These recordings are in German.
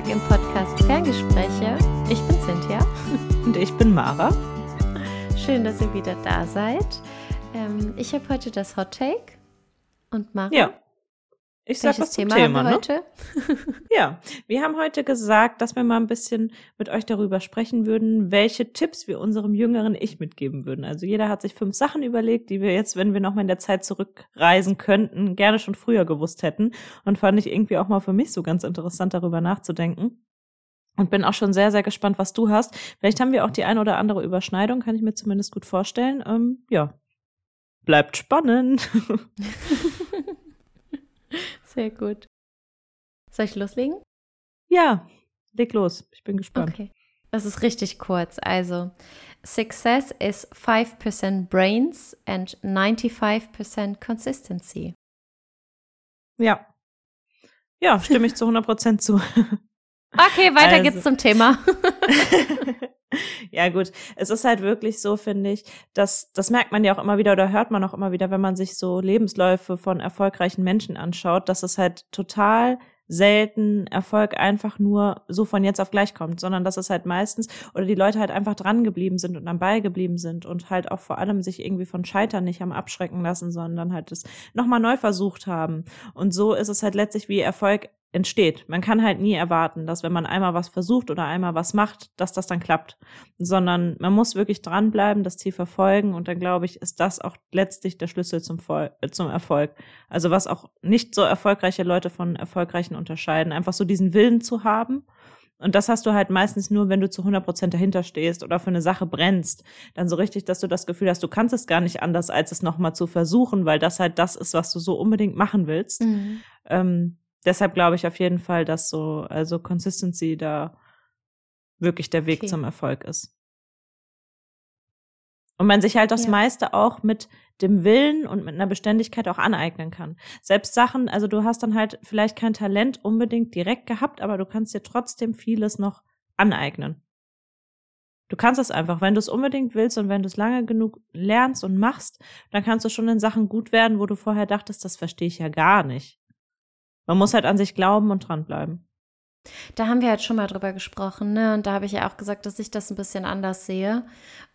zurück im Podcast Ferngespräche. Ich bin Cynthia. Und ich bin Mara. Schön, dass ihr wieder da seid. Ähm, ich habe heute das Hot Take. Und Mara? Ja. Ich sag was zum Thema, Thema ne? heute? ja, wir haben heute gesagt, dass wir mal ein bisschen mit euch darüber sprechen würden, welche Tipps wir unserem jüngeren Ich mitgeben würden. Also jeder hat sich fünf Sachen überlegt, die wir jetzt, wenn wir noch mal in der Zeit zurückreisen könnten, gerne schon früher gewusst hätten. Und fand ich irgendwie auch mal für mich so ganz interessant, darüber nachzudenken. Und bin auch schon sehr, sehr gespannt, was du hast. Vielleicht haben wir auch die ein oder andere Überschneidung, kann ich mir zumindest gut vorstellen. Ähm, ja, bleibt spannend. Sehr gut. Soll ich loslegen? Ja, leg los. Ich bin gespannt. Okay. Das ist richtig kurz. Also, Success is 5% brains and 95% consistency. Ja. Ja, stimme ich zu 100% zu. Okay, weiter also. geht's zum Thema. ja, gut. Es ist halt wirklich so, finde ich, dass das merkt man ja auch immer wieder oder hört man auch immer wieder, wenn man sich so Lebensläufe von erfolgreichen Menschen anschaut, dass es halt total selten Erfolg einfach nur so von jetzt auf gleich kommt, sondern dass es halt meistens oder die Leute halt einfach dran geblieben sind und am Ball geblieben sind und halt auch vor allem sich irgendwie von Scheitern nicht haben abschrecken lassen, sondern halt es nochmal neu versucht haben. Und so ist es halt letztlich wie Erfolg entsteht. Man kann halt nie erwarten, dass wenn man einmal was versucht oder einmal was macht, dass das dann klappt, sondern man muss wirklich dranbleiben, das Ziel verfolgen und dann glaube ich, ist das auch letztlich der Schlüssel zum, Vol äh, zum Erfolg. Also was auch nicht so erfolgreiche Leute von erfolgreichen unterscheiden, einfach so diesen Willen zu haben. Und das hast du halt meistens nur, wenn du zu 100 Prozent dahinter stehst oder für eine Sache brennst. Dann so richtig, dass du das Gefühl hast, du kannst es gar nicht anders, als es nochmal zu versuchen, weil das halt das ist, was du so unbedingt machen willst. Mhm. Ähm, deshalb glaube ich auf jeden Fall, dass so, also Consistency da wirklich der Weg okay. zum Erfolg ist. Und man sich halt das ja. meiste auch mit dem Willen und mit einer Beständigkeit auch aneignen kann. Selbst Sachen, also du hast dann halt vielleicht kein Talent unbedingt direkt gehabt, aber du kannst dir trotzdem vieles noch aneignen. Du kannst es einfach, wenn du es unbedingt willst und wenn du es lange genug lernst und machst, dann kannst du schon in Sachen gut werden, wo du vorher dachtest, das verstehe ich ja gar nicht. Man muss halt an sich glauben und dranbleiben. Da haben wir halt schon mal drüber gesprochen, ne? Und da habe ich ja auch gesagt, dass ich das ein bisschen anders sehe.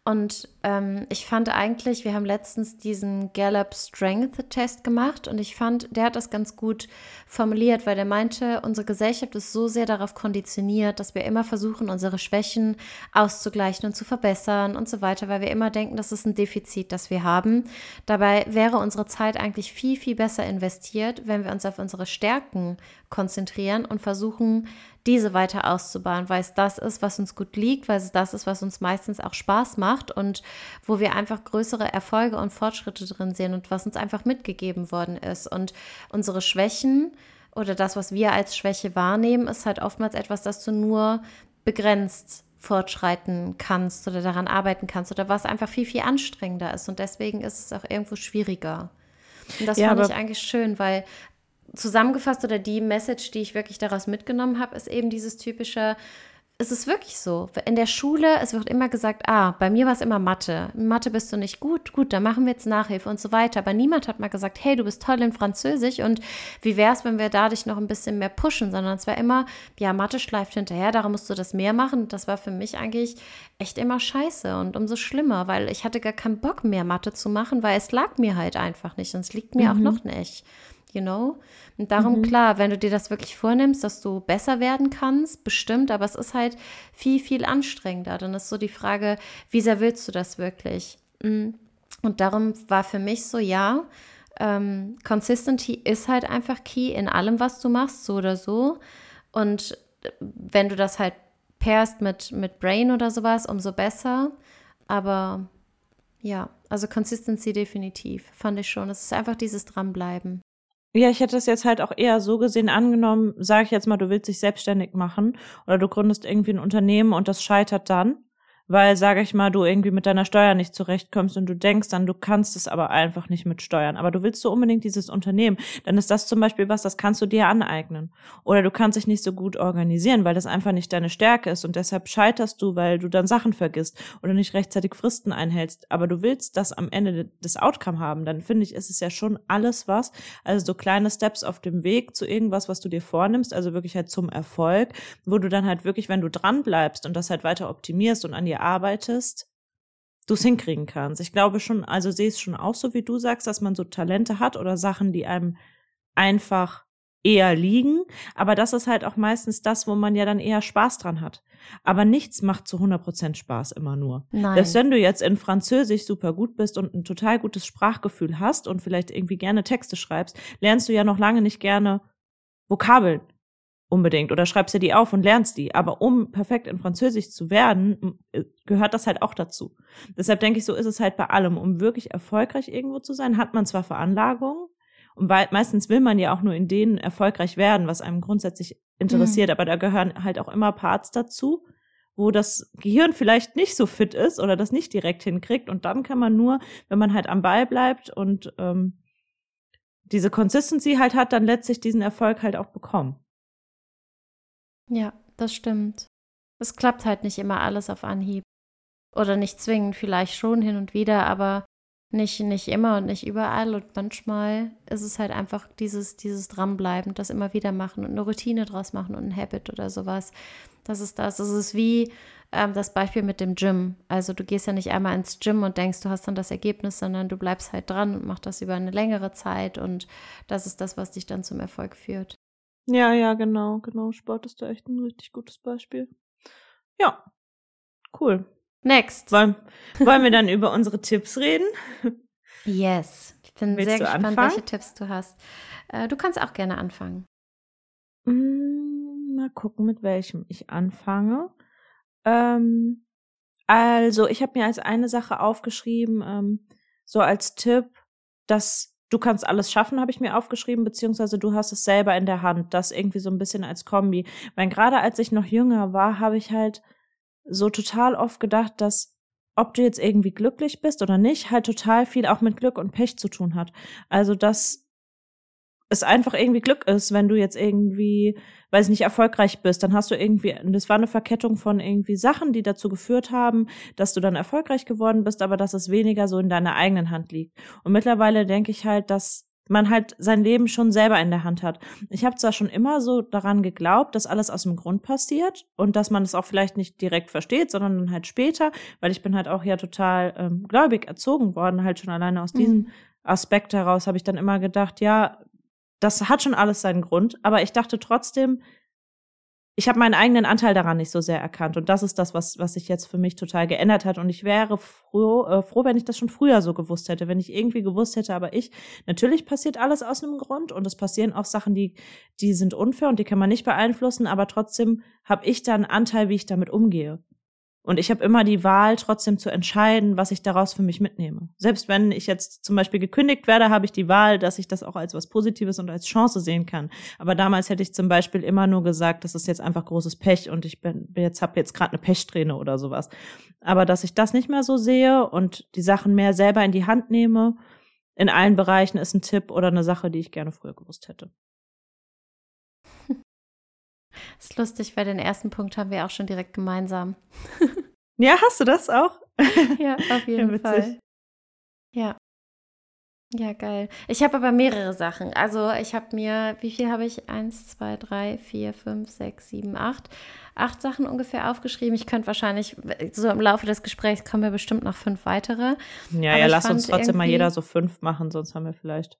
Und ähm, ich fand eigentlich, wir haben letztens diesen Gallup Strength Test gemacht und ich fand, der hat das ganz gut formuliert, weil der meinte, unsere Gesellschaft ist so sehr darauf konditioniert, dass wir immer versuchen, unsere Schwächen auszugleichen und zu verbessern und so weiter, weil wir immer denken, das ist ein Defizit, das wir haben. Dabei wäre unsere Zeit eigentlich viel, viel besser investiert, wenn wir uns auf unsere Stärken konzentrieren und versuchen, diese weiter auszubauen, weil es das ist, was uns gut liegt, weil es das ist, was uns meistens auch Spaß macht und wo wir einfach größere Erfolge und Fortschritte drin sehen und was uns einfach mitgegeben worden ist. Und unsere Schwächen oder das, was wir als Schwäche wahrnehmen, ist halt oftmals etwas, das du nur begrenzt fortschreiten kannst oder daran arbeiten kannst oder was einfach viel, viel anstrengender ist. Und deswegen ist es auch irgendwo schwieriger. Und das ja, fand ich eigentlich schön, weil zusammengefasst oder die Message, die ich wirklich daraus mitgenommen habe, ist eben dieses typische, es ist wirklich so. In der Schule, es wird immer gesagt, ah, bei mir war es immer Mathe. In Mathe bist du nicht gut, gut, dann machen wir jetzt Nachhilfe und so weiter. Aber niemand hat mal gesagt, hey, du bist toll in Französisch und wie wäre es, wenn wir dadurch noch ein bisschen mehr pushen, sondern es war immer, ja, Mathe schleift hinterher, darum musst du das mehr machen. Das war für mich eigentlich echt immer scheiße und umso schlimmer, weil ich hatte gar keinen Bock mehr Mathe zu machen, weil es lag mir halt einfach nicht und es liegt mir mhm. auch noch nicht you know? Und darum, mhm. klar, wenn du dir das wirklich vornimmst, dass du besser werden kannst, bestimmt, aber es ist halt viel, viel anstrengender. Dann ist so die Frage, wie sehr willst du das wirklich? Mm. Und darum war für mich so, ja, ähm, Consistency ist halt einfach key in allem, was du machst, so oder so. Und wenn du das halt pairst mit, mit Brain oder sowas, umso besser. Aber ja, also Consistency definitiv, fand ich schon. Es ist einfach dieses Dranbleiben. Ja, ich hätte es jetzt halt auch eher so gesehen angenommen, sage ich jetzt mal, du willst dich selbstständig machen oder du gründest irgendwie ein Unternehmen und das scheitert dann. Weil, sage ich mal, du irgendwie mit deiner Steuer nicht zurechtkommst und du denkst dann, du kannst es aber einfach nicht mit Steuern. Aber du willst so unbedingt dieses Unternehmen, dann ist das zum Beispiel was, das kannst du dir aneignen. Oder du kannst dich nicht so gut organisieren, weil das einfach nicht deine Stärke ist und deshalb scheiterst du, weil du dann Sachen vergisst oder nicht rechtzeitig Fristen einhältst. Aber du willst das am Ende des Outcome haben, dann finde ich, ist es ja schon alles was. Also so kleine Steps auf dem Weg zu irgendwas, was du dir vornimmst, also wirklich halt zum Erfolg, wo du dann halt wirklich, wenn du dran bleibst und das halt weiter optimierst und an dir arbeitest, du es hinkriegen kannst. Ich glaube schon, also sehe es schon auch so, wie du sagst, dass man so Talente hat oder Sachen, die einem einfach eher liegen. Aber das ist halt auch meistens das, wo man ja dann eher Spaß dran hat. Aber nichts macht zu 100% Spaß immer nur. Nein. Selbst wenn du jetzt in Französisch super gut bist und ein total gutes Sprachgefühl hast und vielleicht irgendwie gerne Texte schreibst, lernst du ja noch lange nicht gerne Vokabeln unbedingt oder schreibst dir die auf und lernst die. Aber um perfekt in Französisch zu werden, äh, gehört das halt auch dazu. Deshalb denke ich, so ist es halt bei allem. Um wirklich erfolgreich irgendwo zu sein, hat man zwar Veranlagungen und weil, meistens will man ja auch nur in denen erfolgreich werden, was einem grundsätzlich interessiert, mhm. aber da gehören halt auch immer Parts dazu, wo das Gehirn vielleicht nicht so fit ist oder das nicht direkt hinkriegt. Und dann kann man nur, wenn man halt am Ball bleibt und ähm, diese Consistency halt hat, dann letztlich diesen Erfolg halt auch bekommen. Ja, das stimmt. Es klappt halt nicht immer alles auf Anhieb. Oder nicht zwingend, vielleicht schon hin und wieder, aber nicht, nicht immer und nicht überall. Und manchmal ist es halt einfach dieses, dieses Dranbleiben, das immer wieder machen und eine Routine draus machen und ein Habit oder sowas. Das ist das. Es ist wie ähm, das Beispiel mit dem Gym. Also du gehst ja nicht einmal ins Gym und denkst, du hast dann das Ergebnis, sondern du bleibst halt dran und machst das über eine längere Zeit und das ist das, was dich dann zum Erfolg führt. Ja, ja, genau, genau. Sport ist da echt ein richtig gutes Beispiel. Ja, cool. Next. Wollen, wollen wir dann über unsere Tipps reden? Yes. Ich bin Willst sehr gespannt, anfangen? welche Tipps du hast. Äh, du kannst auch gerne anfangen. Mm, mal gucken, mit welchem ich anfange. Ähm, also, ich habe mir als eine Sache aufgeschrieben, ähm, so als Tipp, dass du kannst alles schaffen, habe ich mir aufgeschrieben, beziehungsweise du hast es selber in der Hand. Das irgendwie so ein bisschen als Kombi. Weil gerade als ich noch jünger war, habe ich halt so total oft gedacht, dass ob du jetzt irgendwie glücklich bist oder nicht, halt total viel auch mit Glück und Pech zu tun hat. Also, dass es einfach irgendwie Glück ist, wenn du jetzt irgendwie, weiß nicht, erfolgreich bist, dann hast du irgendwie, das war eine Verkettung von irgendwie Sachen, die dazu geführt haben, dass du dann erfolgreich geworden bist, aber dass es weniger so in deiner eigenen Hand liegt. Und mittlerweile denke ich halt, dass man halt sein Leben schon selber in der Hand hat. Ich habe zwar schon immer so daran geglaubt, dass alles aus dem Grund passiert und dass man es auch vielleicht nicht direkt versteht, sondern dann halt später, weil ich bin halt auch ja total ähm, gläubig erzogen worden, halt schon alleine aus mhm. diesem Aspekt heraus habe ich dann immer gedacht, ja, das hat schon alles seinen Grund, aber ich dachte trotzdem, ich habe meinen eigenen Anteil daran nicht so sehr erkannt. Und das ist das, was, was sich jetzt für mich total geändert hat. Und ich wäre froh, äh, froh, wenn ich das schon früher so gewusst hätte, wenn ich irgendwie gewusst hätte, aber ich, natürlich passiert alles aus einem Grund und es passieren auch Sachen, die, die sind unfair und die kann man nicht beeinflussen, aber trotzdem habe ich da einen Anteil, wie ich damit umgehe. Und ich habe immer die Wahl, trotzdem zu entscheiden, was ich daraus für mich mitnehme. Selbst wenn ich jetzt zum Beispiel gekündigt werde, habe ich die Wahl, dass ich das auch als was Positives und als Chance sehen kann. Aber damals hätte ich zum Beispiel immer nur gesagt, das ist jetzt einfach großes Pech und ich bin jetzt habe jetzt gerade eine Pechsträhne oder sowas. Aber dass ich das nicht mehr so sehe und die Sachen mehr selber in die Hand nehme, in allen Bereichen ist ein Tipp oder eine Sache, die ich gerne früher gewusst hätte. Das ist lustig, weil den ersten Punkt haben wir auch schon direkt gemeinsam. ja, hast du das auch? ja, auf jeden ja, Fall. Ja. Ja, geil. Ich habe aber mehrere Sachen. Also ich habe mir, wie viel habe ich? Eins, zwei, drei, vier, fünf, sechs, sieben, acht. Acht Sachen ungefähr aufgeschrieben. Ich könnte wahrscheinlich, so im Laufe des Gesprächs kommen wir bestimmt noch fünf weitere. Ja, aber ja, lass uns trotzdem mal jeder so fünf machen, sonst haben wir vielleicht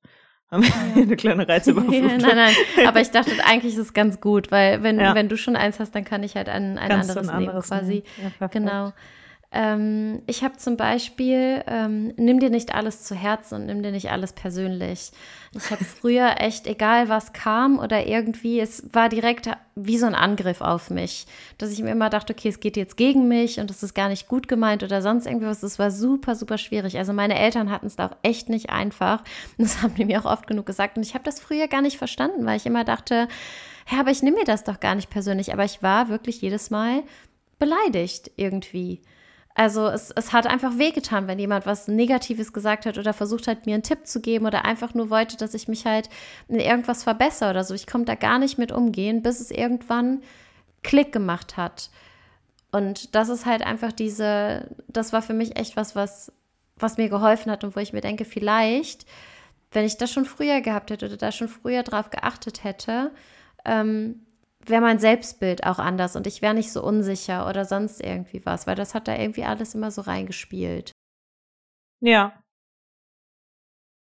haben wir eine kleine Reizüberflutung. Nein, nein, aber ich dachte, eigentlich ist es ganz gut, weil wenn, ja. wenn du schon eins hast, dann kann ich halt ein, ein anderes, ein anderes nehmen quasi. Ja, genau. Ähm, ich habe zum Beispiel, ähm, nimm dir nicht alles zu Herzen und nimm dir nicht alles persönlich. Ich habe früher echt, egal was kam oder irgendwie, es war direkt wie so ein Angriff auf mich, dass ich mir immer dachte, okay, es geht jetzt gegen mich und es ist gar nicht gut gemeint oder sonst irgendwas. Das war super, super schwierig. Also meine Eltern hatten es da auch echt nicht einfach. Das haben die mir auch oft genug gesagt. Und ich habe das früher gar nicht verstanden, weil ich immer dachte, ja, aber ich nehme mir das doch gar nicht persönlich. Aber ich war wirklich jedes Mal beleidigt irgendwie. Also es, es hat einfach wehgetan, wenn jemand was Negatives gesagt hat oder versucht hat, mir einen Tipp zu geben oder einfach nur wollte, dass ich mich halt in irgendwas verbessere oder so. Ich konnte da gar nicht mit umgehen, bis es irgendwann Klick gemacht hat. Und das ist halt einfach diese, das war für mich echt was, was, was mir geholfen hat und wo ich mir denke, vielleicht, wenn ich das schon früher gehabt hätte oder da schon früher drauf geachtet hätte, ähm, wäre mein Selbstbild auch anders und ich wäre nicht so unsicher oder sonst irgendwie was, weil das hat da irgendwie alles immer so reingespielt. Ja.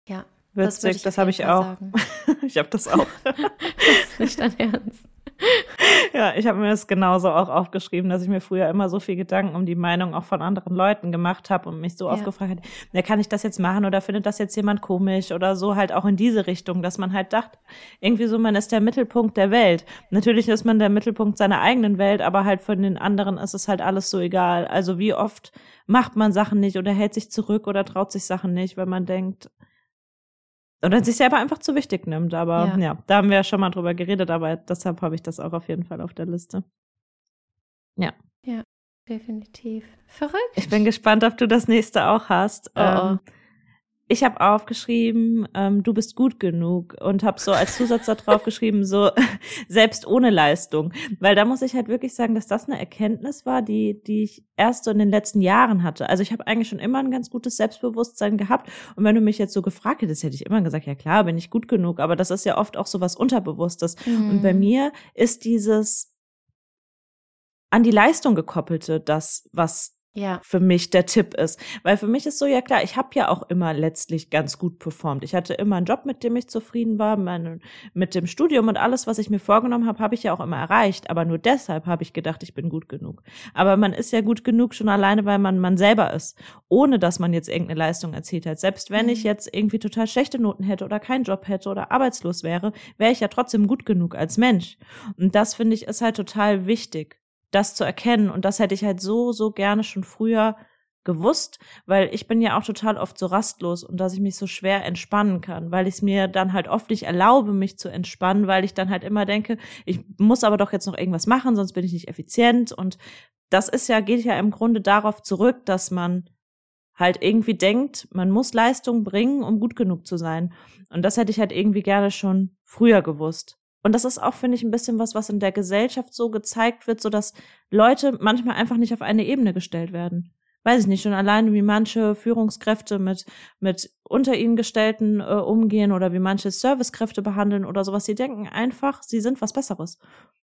Ja. Witzig, das, das habe ich auch. ich habe das auch. das ist nicht dein Ernst. ja, ich habe mir das genauso auch aufgeschrieben, dass ich mir früher immer so viel Gedanken um die Meinung auch von anderen Leuten gemacht habe und mich so ja. oft gefragt habe, ja, kann ich das jetzt machen oder findet das jetzt jemand komisch oder so halt auch in diese Richtung, dass man halt dachte, irgendwie so, man ist der Mittelpunkt der Welt. Natürlich ist man der Mittelpunkt seiner eigenen Welt, aber halt von den anderen ist es halt alles so egal. Also wie oft macht man Sachen nicht oder hält sich zurück oder traut sich Sachen nicht, wenn man denkt, oder sich selber einfach zu wichtig nimmt. Aber ja. ja, da haben wir ja schon mal drüber geredet, aber deshalb habe ich das auch auf jeden Fall auf der Liste. Ja. Ja, definitiv. Verrückt. Ich bin gespannt, ob du das nächste auch hast. Oh, oh. Ich habe aufgeschrieben, ähm, du bist gut genug und habe so als Zusatz da drauf geschrieben, so selbst ohne Leistung. Weil da muss ich halt wirklich sagen, dass das eine Erkenntnis war, die, die ich erst so in den letzten Jahren hatte. Also ich habe eigentlich schon immer ein ganz gutes Selbstbewusstsein gehabt. Und wenn du mich jetzt so gefragt hättest, hätte ich immer gesagt, ja klar, bin ich gut genug. Aber das ist ja oft auch so was Unterbewusstes. Mhm. Und bei mhm. mir ist dieses an die Leistung gekoppelte, das, was ja. für mich der Tipp ist. Weil für mich ist so, ja klar, ich habe ja auch immer letztlich ganz gut performt. Ich hatte immer einen Job, mit dem ich zufrieden war, meine, mit dem Studium und alles, was ich mir vorgenommen habe, habe ich ja auch immer erreicht. Aber nur deshalb habe ich gedacht, ich bin gut genug. Aber man ist ja gut genug schon alleine, weil man man selber ist, ohne dass man jetzt irgendeine Leistung erzielt hat. Selbst wenn ich mhm. jetzt irgendwie total schlechte Noten hätte oder keinen Job hätte oder arbeitslos wäre, wäre ich ja trotzdem gut genug als Mensch. Und das finde ich ist halt total wichtig das zu erkennen. Und das hätte ich halt so, so gerne schon früher gewusst, weil ich bin ja auch total oft so rastlos und dass ich mich so schwer entspannen kann, weil ich es mir dann halt oft nicht erlaube, mich zu entspannen, weil ich dann halt immer denke, ich muss aber doch jetzt noch irgendwas machen, sonst bin ich nicht effizient und das ist ja, geht ja im Grunde darauf zurück, dass man halt irgendwie denkt, man muss Leistung bringen, um gut genug zu sein. Und das hätte ich halt irgendwie gerne schon früher gewusst. Und das ist auch, finde ich, ein bisschen was, was in der Gesellschaft so gezeigt wird, so dass Leute manchmal einfach nicht auf eine Ebene gestellt werden. Weiß ich nicht, schon alleine, wie manche Führungskräfte mit, mit unter ihnen Gestellten äh, umgehen oder wie manche Servicekräfte behandeln oder sowas. Sie denken einfach, sie sind was Besseres,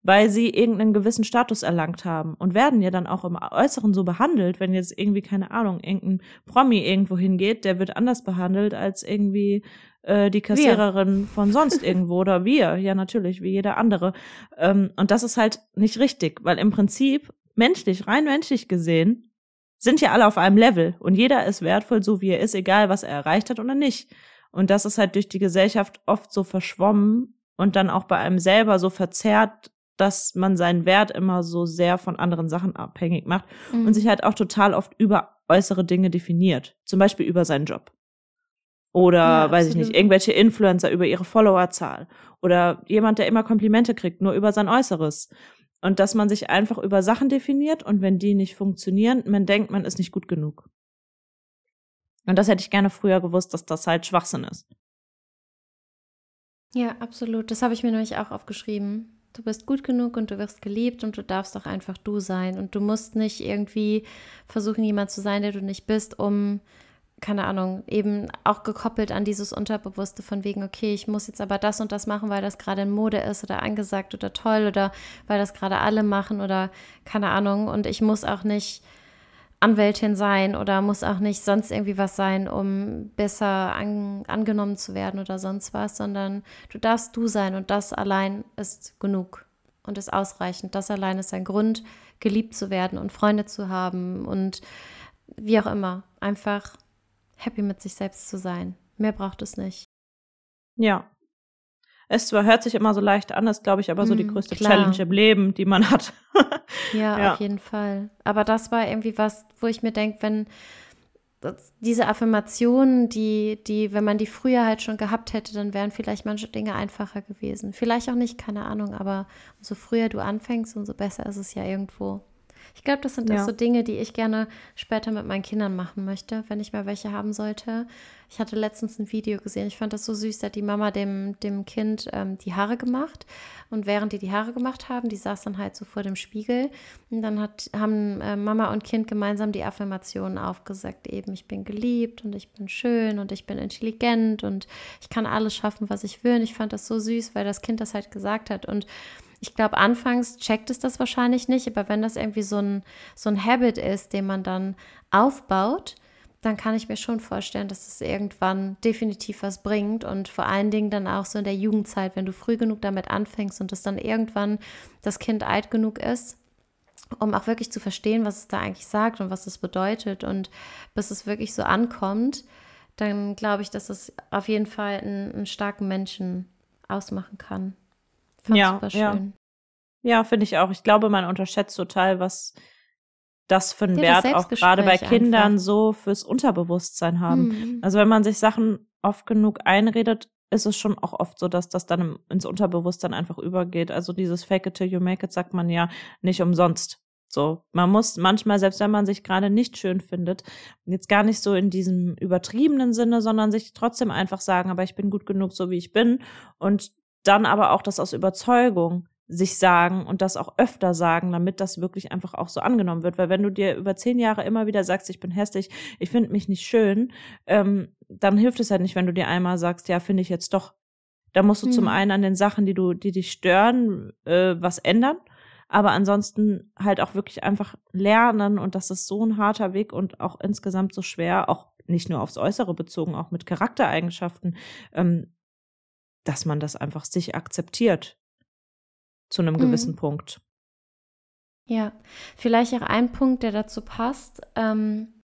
weil sie irgendeinen gewissen Status erlangt haben und werden ja dann auch im Äußeren so behandelt, wenn jetzt irgendwie, keine Ahnung, irgendein Promi irgendwo hingeht, der wird anders behandelt als irgendwie äh, die Kassiererin wir. von sonst irgendwo oder wir, ja natürlich, wie jeder andere. Ähm, und das ist halt nicht richtig, weil im Prinzip menschlich, rein menschlich gesehen, sind ja alle auf einem Level und jeder ist wertvoll, so wie er ist, egal was er erreicht hat oder nicht. Und das ist halt durch die Gesellschaft oft so verschwommen und dann auch bei einem selber so verzerrt, dass man seinen Wert immer so sehr von anderen Sachen abhängig macht mhm. und sich halt auch total oft über äußere Dinge definiert. Zum Beispiel über seinen Job. Oder, ja, weiß ich nicht, irgendwelche Influencer über ihre Followerzahl. Oder jemand, der immer Komplimente kriegt, nur über sein Äußeres. Und dass man sich einfach über Sachen definiert und wenn die nicht funktionieren, man denkt, man ist nicht gut genug. Und das hätte ich gerne früher gewusst, dass das halt Schwachsinn ist. Ja, absolut. Das habe ich mir nämlich auch aufgeschrieben. Du bist gut genug und du wirst geliebt und du darfst auch einfach du sein. Und du musst nicht irgendwie versuchen, jemand zu sein, der du nicht bist, um keine Ahnung, eben auch gekoppelt an dieses Unterbewusste von wegen, okay, ich muss jetzt aber das und das machen, weil das gerade in Mode ist oder angesagt oder toll oder weil das gerade alle machen oder keine Ahnung. Und ich muss auch nicht Anwältin sein oder muss auch nicht sonst irgendwie was sein, um besser an, angenommen zu werden oder sonst was, sondern du darfst du sein und das allein ist genug und ist ausreichend. Das allein ist ein Grund, geliebt zu werden und Freunde zu haben und wie auch immer. Einfach happy mit sich selbst zu sein. Mehr braucht es nicht. Ja. Es zwar hört sich immer so leicht an, ist, glaube ich, aber so die mm, größte klar. Challenge im Leben, die man hat. ja, ja, auf jeden Fall. Aber das war irgendwie was, wo ich mir denke, wenn diese Affirmationen, die, die, wenn man die früher halt schon gehabt hätte, dann wären vielleicht manche Dinge einfacher gewesen. Vielleicht auch nicht, keine Ahnung, aber umso früher du anfängst, umso besser ist es ja irgendwo. Ich glaube, das sind ja. auch so Dinge, die ich gerne später mit meinen Kindern machen möchte, wenn ich mal welche haben sollte. Ich hatte letztens ein Video gesehen, ich fand das so süß, da hat die Mama dem, dem Kind ähm, die Haare gemacht. Und während die die Haare gemacht haben, die saß dann halt so vor dem Spiegel. Und dann hat, haben äh, Mama und Kind gemeinsam die Affirmationen aufgesagt. Eben, ich bin geliebt und ich bin schön und ich bin intelligent und ich kann alles schaffen, was ich will. Und ich fand das so süß, weil das Kind das halt gesagt hat. Und ich glaube, anfangs checkt es das wahrscheinlich nicht, aber wenn das irgendwie so ein, so ein Habit ist, den man dann aufbaut, dann kann ich mir schon vorstellen, dass es irgendwann definitiv was bringt und vor allen Dingen dann auch so in der Jugendzeit, wenn du früh genug damit anfängst und dass dann irgendwann das Kind alt genug ist, um auch wirklich zu verstehen, was es da eigentlich sagt und was es bedeutet und bis es wirklich so ankommt, dann glaube ich, dass es auf jeden Fall einen, einen starken Menschen ausmachen kann. Fand ja, super schön. Ja, ja finde ich auch. Ich glaube, man unterschätzt total, was das für einen ja, Wert auch gerade bei Kindern einfach. so fürs Unterbewusstsein haben. Mhm. Also wenn man sich Sachen oft genug einredet, ist es schon auch oft so, dass das dann ins Unterbewusstsein einfach übergeht. Also dieses Fake it till you make it sagt man ja nicht umsonst. So, man muss manchmal, selbst wenn man sich gerade nicht schön findet, jetzt gar nicht so in diesem übertriebenen Sinne, sondern sich trotzdem einfach sagen, aber ich bin gut genug, so wie ich bin. Und dann aber auch das aus Überzeugung sich sagen und das auch öfter sagen, damit das wirklich einfach auch so angenommen wird. Weil wenn du dir über zehn Jahre immer wieder sagst, ich bin hässlich, ich finde mich nicht schön, ähm, dann hilft es halt nicht, wenn du dir einmal sagst, ja, finde ich jetzt doch. Da musst du mhm. zum einen an den Sachen, die du, die dich stören, äh, was ändern. Aber ansonsten halt auch wirklich einfach lernen und das ist so ein harter Weg und auch insgesamt so schwer, auch nicht nur aufs Äußere bezogen, auch mit Charaktereigenschaften, ähm, dass man das einfach sich akzeptiert zu einem gewissen mhm. Punkt. Ja, vielleicht auch ein Punkt, der dazu passt, ähm,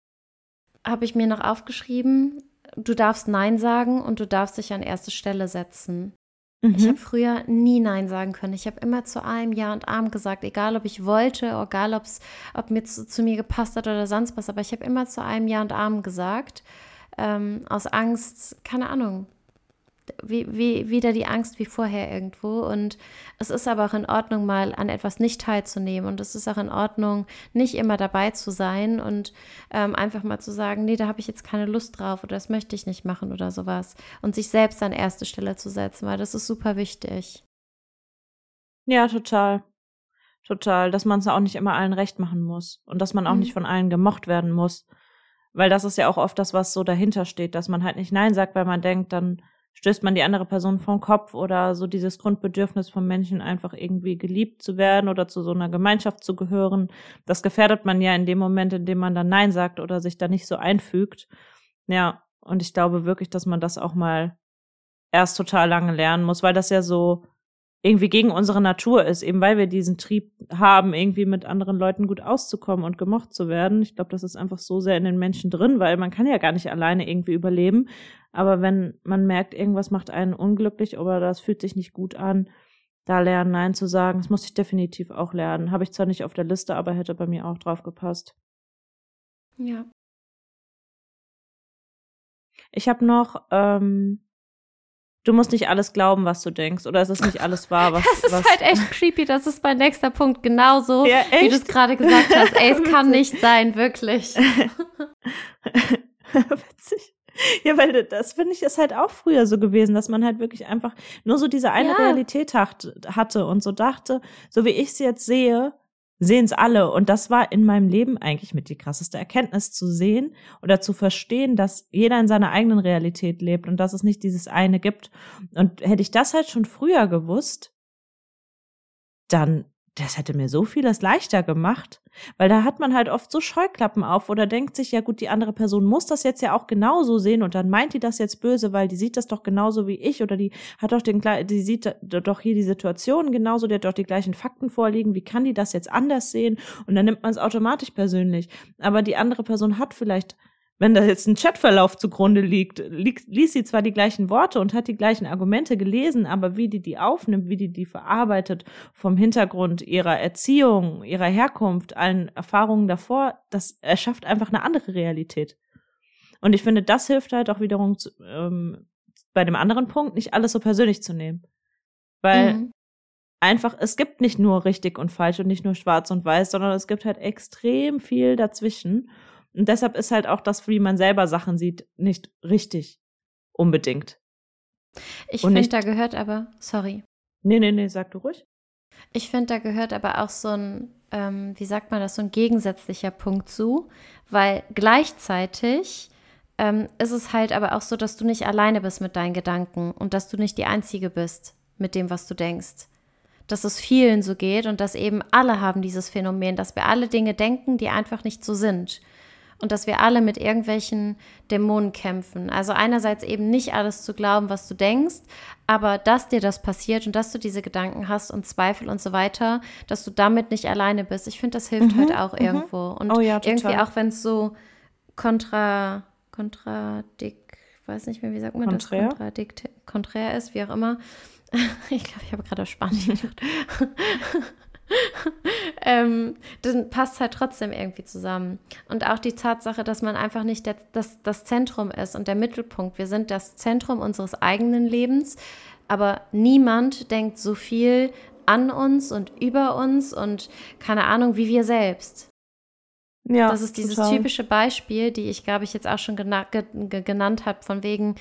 habe ich mir noch aufgeschrieben. Du darfst Nein sagen und du darfst dich an erste Stelle setzen. Mhm. Ich habe früher nie Nein sagen können. Ich habe immer zu allem Ja und Arm gesagt, egal ob ich wollte, egal ob's, ob mir zu, zu mir gepasst hat oder sonst was, aber ich habe immer zu allem Ja und Arm gesagt. Ähm, aus Angst, keine Ahnung, wie, wie, wieder die Angst wie vorher irgendwo. Und es ist aber auch in Ordnung, mal an etwas nicht teilzunehmen. Und es ist auch in Ordnung, nicht immer dabei zu sein und ähm, einfach mal zu sagen, nee, da habe ich jetzt keine Lust drauf oder das möchte ich nicht machen oder sowas. Und sich selbst an erste Stelle zu setzen, weil das ist super wichtig. Ja, total. Total. Dass man es auch nicht immer allen recht machen muss. Und dass man auch mhm. nicht von allen gemocht werden muss. Weil das ist ja auch oft das, was so dahinter steht, dass man halt nicht Nein sagt, weil man denkt, dann stößt man die andere Person vom Kopf oder so dieses Grundbedürfnis von Menschen einfach irgendwie geliebt zu werden oder zu so einer Gemeinschaft zu gehören. Das gefährdet man ja in dem Moment, in dem man dann Nein sagt oder sich da nicht so einfügt. Ja, und ich glaube wirklich, dass man das auch mal erst total lange lernen muss, weil das ja so irgendwie gegen unsere Natur ist, eben weil wir diesen Trieb haben, irgendwie mit anderen Leuten gut auszukommen und gemocht zu werden. Ich glaube, das ist einfach so sehr in den Menschen drin, weil man kann ja gar nicht alleine irgendwie überleben. Aber wenn man merkt, irgendwas macht einen unglücklich oder das fühlt sich nicht gut an, da lernen, Nein zu sagen, das muss ich definitiv auch lernen. Habe ich zwar nicht auf der Liste, aber hätte bei mir auch drauf gepasst. Ja. Ich habe noch ähm, du musst nicht alles glauben, was du denkst, oder es ist nicht alles wahr, was. Das ist was halt echt creepy. Das ist mein nächster Punkt, genauso ja, wie du es gerade gesagt hast. Ey, es kann nicht sein, wirklich. Witzig. Ja, weil das finde ich ist halt auch früher so gewesen, dass man halt wirklich einfach nur so diese eine ja. Realität hatte und so dachte, so wie ich es jetzt sehe, sehen es alle. Und das war in meinem Leben eigentlich mit die krasseste Erkenntnis zu sehen oder zu verstehen, dass jeder in seiner eigenen Realität lebt und dass es nicht dieses eine gibt. Und hätte ich das halt schon früher gewusst, dann das hätte mir so vieles leichter gemacht, weil da hat man halt oft so Scheuklappen auf oder denkt sich, ja gut, die andere Person muss das jetzt ja auch genauso sehen und dann meint die das jetzt böse, weil die sieht das doch genauso wie ich oder die hat doch den, die sieht doch hier die Situation genauso, die hat doch die gleichen Fakten vorliegen, wie kann die das jetzt anders sehen? Und dann nimmt man es automatisch persönlich. Aber die andere Person hat vielleicht wenn da jetzt ein Chatverlauf zugrunde liegt, liegt, liest sie zwar die gleichen Worte und hat die gleichen Argumente gelesen, aber wie die die aufnimmt, wie die die verarbeitet vom Hintergrund ihrer Erziehung, ihrer Herkunft, allen Erfahrungen davor, das erschafft einfach eine andere Realität. Und ich finde, das hilft halt auch wiederum zu, ähm, bei dem anderen Punkt, nicht alles so persönlich zu nehmen. Weil mhm. einfach, es gibt nicht nur richtig und falsch und nicht nur schwarz und weiß, sondern es gibt halt extrem viel dazwischen. Und deshalb ist halt auch das, wie man selber Sachen sieht, nicht richtig unbedingt. Ich finde, da gehört aber, sorry. Nee, nee, nee, sag du ruhig. Ich finde, da gehört aber auch so ein, ähm, wie sagt man das, so ein gegensätzlicher Punkt zu, weil gleichzeitig ähm, ist es halt aber auch so, dass du nicht alleine bist mit deinen Gedanken und dass du nicht die Einzige bist mit dem, was du denkst. Dass es vielen so geht und dass eben alle haben dieses Phänomen, dass wir alle Dinge denken, die einfach nicht so sind und dass wir alle mit irgendwelchen Dämonen kämpfen. Also einerseits eben nicht alles zu glauben, was du denkst, aber dass dir das passiert und dass du diese Gedanken hast und Zweifel und so weiter, dass du damit nicht alleine bist. Ich finde, das hilft mhm, halt auch mhm. irgendwo. Und oh ja, irgendwie auch, wenn es so kontra, kontradik, weiß nicht mehr, wie sagt man konträr? das? Kontradikt, konträr ist, wie auch immer. Ich glaube, ich habe gerade auf Spanisch gedacht. ähm, dann passt halt trotzdem irgendwie zusammen. Und auch die Tatsache, dass man einfach nicht der, das, das Zentrum ist und der Mittelpunkt. Wir sind das Zentrum unseres eigenen Lebens, aber niemand denkt so viel an uns und über uns und keine Ahnung, wie wir selbst. Ja, das ist dieses total. typische Beispiel, die ich, glaube ich, jetzt auch schon gena ge genannt habe, von wegen,